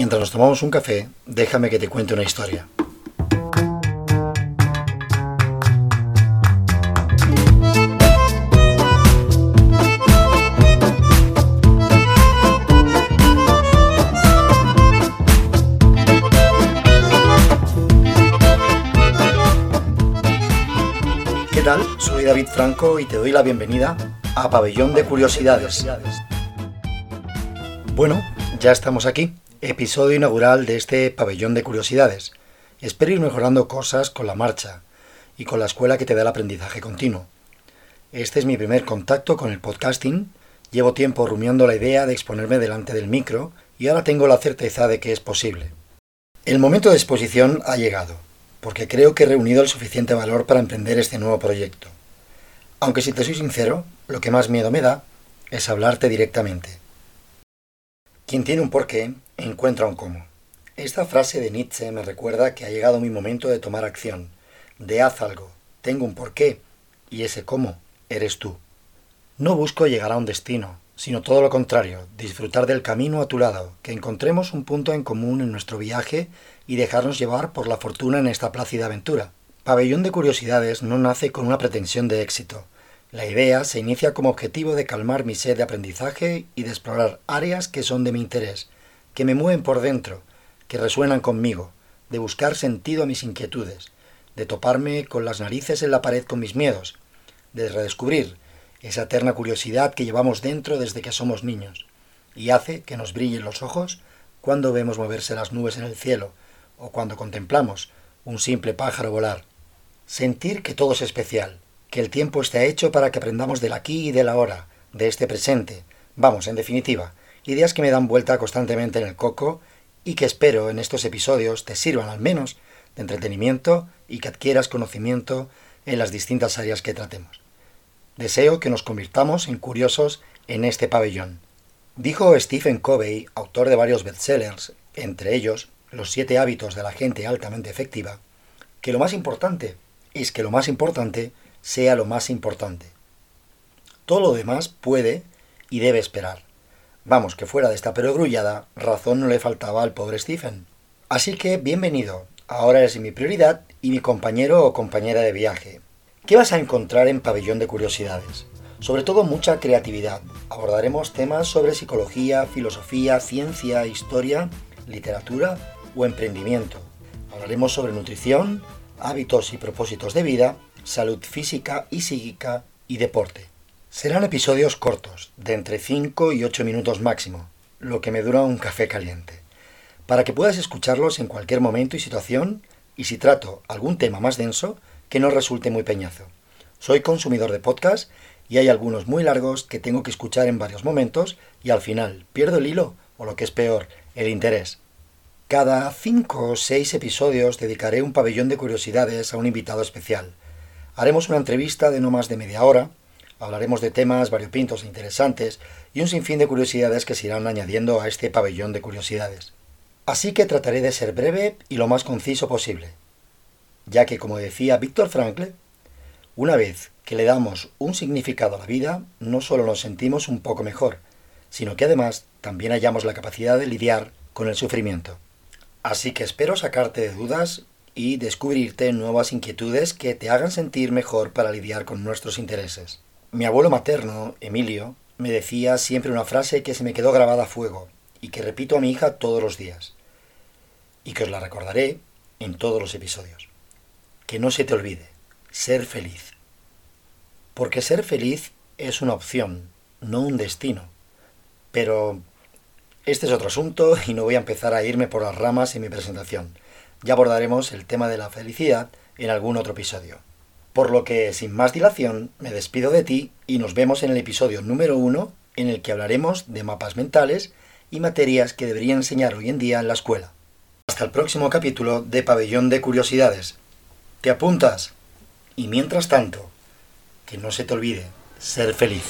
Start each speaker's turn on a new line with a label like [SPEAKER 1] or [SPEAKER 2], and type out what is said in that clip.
[SPEAKER 1] Mientras nos tomamos un café, déjame que te cuente una historia. ¿Qué tal? Soy David Franco y te doy la bienvenida a Pabellón de Curiosidades. Bueno, ya estamos aquí, episodio inaugural de este Pabellón de Curiosidades. Espero ir mejorando cosas con la marcha y con la escuela que te da el aprendizaje continuo. Este es mi primer contacto con el podcasting, llevo tiempo rumiando la idea de exponerme delante del micro y ahora tengo la certeza de que es posible. El momento de exposición ha llegado, porque creo que he reunido el suficiente valor para emprender este nuevo proyecto. Aunque si te soy sincero, lo que más miedo me da es hablarte directamente. Quien tiene un porqué encuentra un cómo. Esta frase de Nietzsche me recuerda que ha llegado mi momento de tomar acción, de haz algo, tengo un porqué, y ese cómo eres tú. No busco llegar a un destino, sino todo lo contrario, disfrutar del camino a tu lado, que encontremos un punto en común en nuestro viaje y dejarnos llevar por la fortuna en esta plácida aventura. Pabellón de Curiosidades no nace con una pretensión de éxito, la idea se inicia como objetivo de calmar mi sed de aprendizaje y de explorar áreas que son de mi interés, que me mueven por dentro, que resuenan conmigo, de buscar sentido a mis inquietudes, de toparme con las narices en la pared con mis miedos, de redescubrir esa eterna curiosidad que llevamos dentro desde que somos niños, y hace que nos brillen los ojos cuando vemos moverse las nubes en el cielo, o cuando contemplamos un simple pájaro volar. Sentir que todo es especial, que el tiempo está hecho para que aprendamos del aquí y del ahora, de este presente. Vamos, en definitiva, ideas que me dan vuelta constantemente en el coco y que espero en estos episodios te sirvan al menos de entretenimiento y que adquieras conocimiento en las distintas áreas que tratemos. Deseo que nos convirtamos en curiosos en este pabellón. Dijo Stephen Covey, autor de varios bestsellers, entre ellos Los siete hábitos de la gente altamente efectiva, que lo más importante es que lo más importante sea lo más importante. Todo lo demás puede y debe esperar. Vamos, que fuera de esta perogrullada, razón no le faltaba al pobre Stephen. Así que, bienvenido. Ahora eres mi prioridad y mi compañero o compañera de viaje. ¿Qué vas a encontrar en Pabellón de Curiosidades? Sobre todo mucha creatividad. Abordaremos temas sobre psicología, filosofía, ciencia, historia, literatura o emprendimiento. Hablaremos sobre nutrición, hábitos y propósitos de vida, salud física y psíquica y deporte. Serán episodios cortos, de entre 5 y 8 minutos máximo, lo que me dura un café caliente, para que puedas escucharlos en cualquier momento y situación, y si trato algún tema más denso, que no resulte muy peñazo. Soy consumidor de podcast y hay algunos muy largos que tengo que escuchar en varios momentos y al final pierdo el hilo o lo que es peor, el interés. Cada 5 o 6 episodios dedicaré un pabellón de curiosidades a un invitado especial. Haremos una entrevista de no más de media hora, hablaremos de temas variopintos e interesantes y un sinfín de curiosidades que se irán añadiendo a este pabellón de curiosidades. Así que trataré de ser breve y lo más conciso posible, ya que, como decía Víctor Frankl, una vez que le damos un significado a la vida, no solo nos sentimos un poco mejor, sino que además también hallamos la capacidad de lidiar con el sufrimiento. Así que espero sacarte de dudas y descubrirte nuevas inquietudes que te hagan sentir mejor para lidiar con nuestros intereses. Mi abuelo materno, Emilio, me decía siempre una frase que se me quedó grabada a fuego y que repito a mi hija todos los días y que os la recordaré en todos los episodios. Que no se te olvide, ser feliz. Porque ser feliz es una opción, no un destino. Pero este es otro asunto y no voy a empezar a irme por las ramas en mi presentación. Ya abordaremos el tema de la felicidad en algún otro episodio. Por lo que, sin más dilación, me despido de ti y nos vemos en el episodio número uno en el que hablaremos de mapas mentales y materias que deberían enseñar hoy en día en la escuela. Hasta el próximo capítulo de Pabellón de Curiosidades. ¿Te apuntas? Y mientras tanto, que no se te olvide ser feliz.